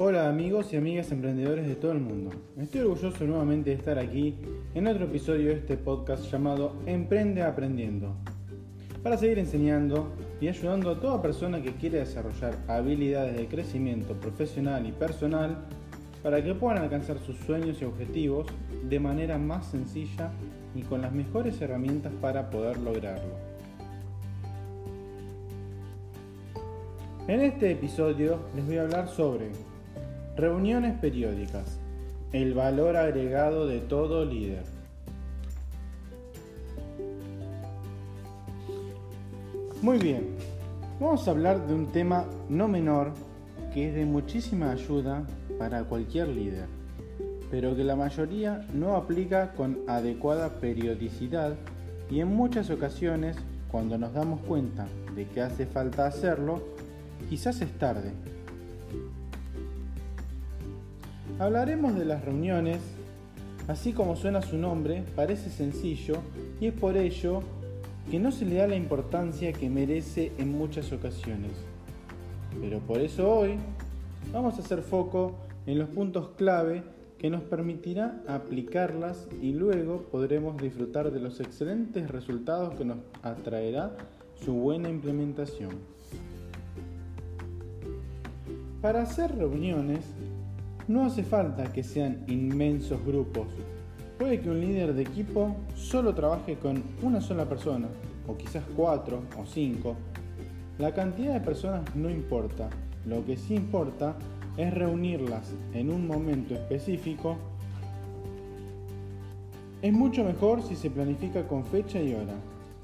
Hola amigos y amigas emprendedores de todo el mundo. Estoy orgulloso nuevamente de estar aquí en otro episodio de este podcast llamado Emprende Aprendiendo. Para seguir enseñando y ayudando a toda persona que quiere desarrollar habilidades de crecimiento profesional y personal para que puedan alcanzar sus sueños y objetivos de manera más sencilla y con las mejores herramientas para poder lograrlo. En este episodio les voy a hablar sobre Reuniones periódicas. El valor agregado de todo líder. Muy bien, vamos a hablar de un tema no menor que es de muchísima ayuda para cualquier líder, pero que la mayoría no aplica con adecuada periodicidad y en muchas ocasiones, cuando nos damos cuenta de que hace falta hacerlo, quizás es tarde Hablaremos de las reuniones, así como suena su nombre, parece sencillo y es por ello que no se le da la importancia que merece en muchas ocasiones. Pero por eso hoy vamos a hacer foco en los puntos clave que nos permitirá aplicarlas y luego podremos disfrutar de los excelentes resultados que nos atraerá su buena implementación. Para hacer reuniones no hace falta que sean inmensos grupos. Puede que un líder de equipo solo trabaje con una sola persona, o quizás cuatro o cinco. La cantidad de personas no importa. Lo que sí importa es reunirlas en un momento específico. Es mucho mejor si se planifica con fecha y hora.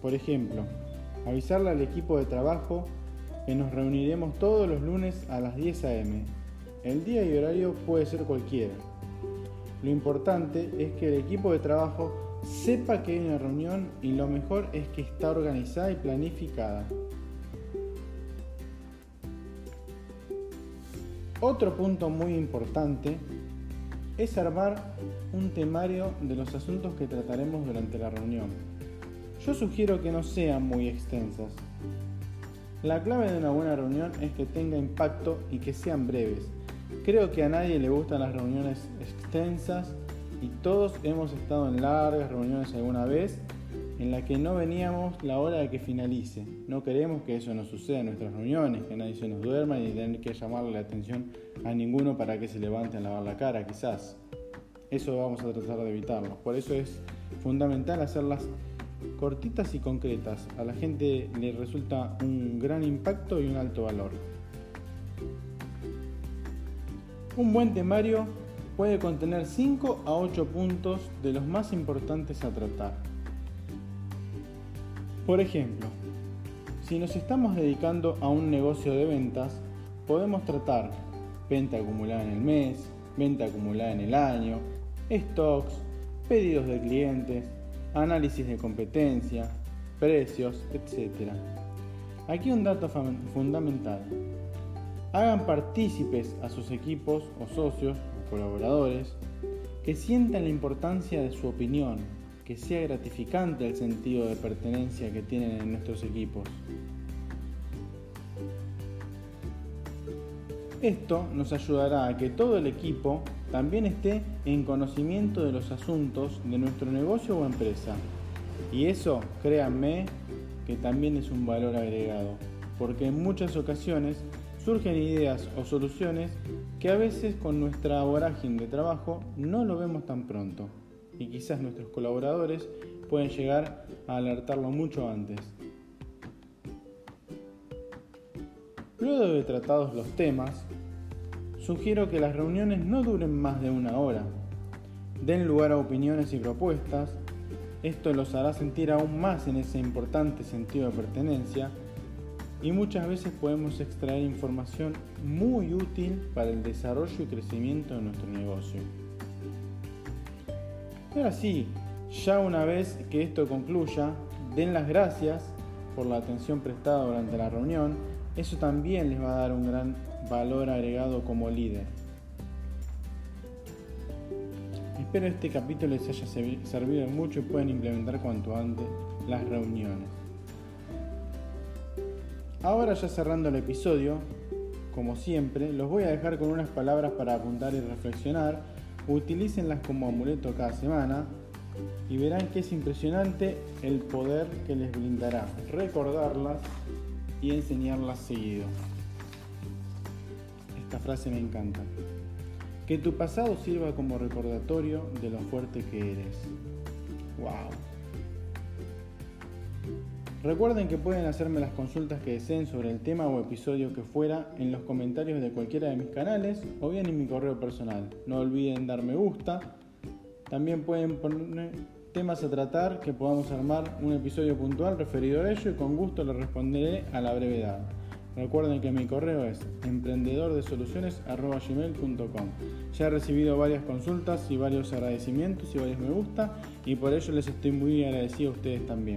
Por ejemplo, avisarle al equipo de trabajo que nos reuniremos todos los lunes a las 10 a.m. El día y horario puede ser cualquiera. Lo importante es que el equipo de trabajo sepa que hay una reunión y lo mejor es que está organizada y planificada. Otro punto muy importante es armar un temario de los asuntos que trataremos durante la reunión. Yo sugiero que no sean muy extensas. La clave de una buena reunión es que tenga impacto y que sean breves, Creo que a nadie le gustan las reuniones extensas y todos hemos estado en largas reuniones alguna vez en la que no veníamos la hora de que finalice. No queremos que eso nos suceda en nuestras reuniones, que nadie se nos duerma y tener que llamarle la atención a ninguno para que se levante a lavar la cara, quizás. Eso vamos a tratar de evitarlo. Por eso es fundamental hacerlas cortitas y concretas. A la gente le resulta un gran impacto y un alto valor. Un buen temario puede contener 5 a 8 puntos de los más importantes a tratar. Por ejemplo, si nos estamos dedicando a un negocio de ventas, podemos tratar venta acumulada en el mes, venta acumulada en el año, stocks, pedidos de clientes, análisis de competencia, precios, etc. Aquí un dato fundamental. Hagan partícipes a sus equipos o socios o colaboradores que sientan la importancia de su opinión, que sea gratificante el sentido de pertenencia que tienen en nuestros equipos. Esto nos ayudará a que todo el equipo también esté en conocimiento de los asuntos de nuestro negocio o empresa. Y eso, créanme, que también es un valor agregado, porque en muchas ocasiones surgen ideas o soluciones que a veces con nuestra vorágine de trabajo no lo vemos tan pronto y quizás nuestros colaboradores pueden llegar a alertarlo mucho antes. Luego de tratados los temas, sugiero que las reuniones no duren más de una hora. Den lugar a opiniones y propuestas. Esto los hará sentir aún más en ese importante sentido de pertenencia y muchas veces podemos extraer información muy útil para el desarrollo y crecimiento de nuestro negocio. Ahora sí, ya una vez que esto concluya, den las gracias por la atención prestada durante la reunión. Eso también les va a dar un gran valor agregado como líder. Espero este capítulo les haya servido mucho y puedan implementar cuanto antes las reuniones. Ahora ya cerrando el episodio, como siempre, los voy a dejar con unas palabras para apuntar y reflexionar. Utilícenlas como amuleto cada semana y verán que es impresionante el poder que les brindará recordarlas y enseñarlas seguido. Esta frase me encanta. Que tu pasado sirva como recordatorio de lo fuerte que eres. ¡Wow! Recuerden que pueden hacerme las consultas que deseen sobre el tema o episodio que fuera en los comentarios de cualquiera de mis canales o bien en mi correo personal. No olviden dar me gusta. También pueden poner temas a tratar que podamos armar un episodio puntual referido a ello y con gusto les responderé a la brevedad. Recuerden que mi correo es emprendedordesoluciones.gmail.com Ya he recibido varias consultas y varios agradecimientos y varios me gusta y por ello les estoy muy agradecido a ustedes también.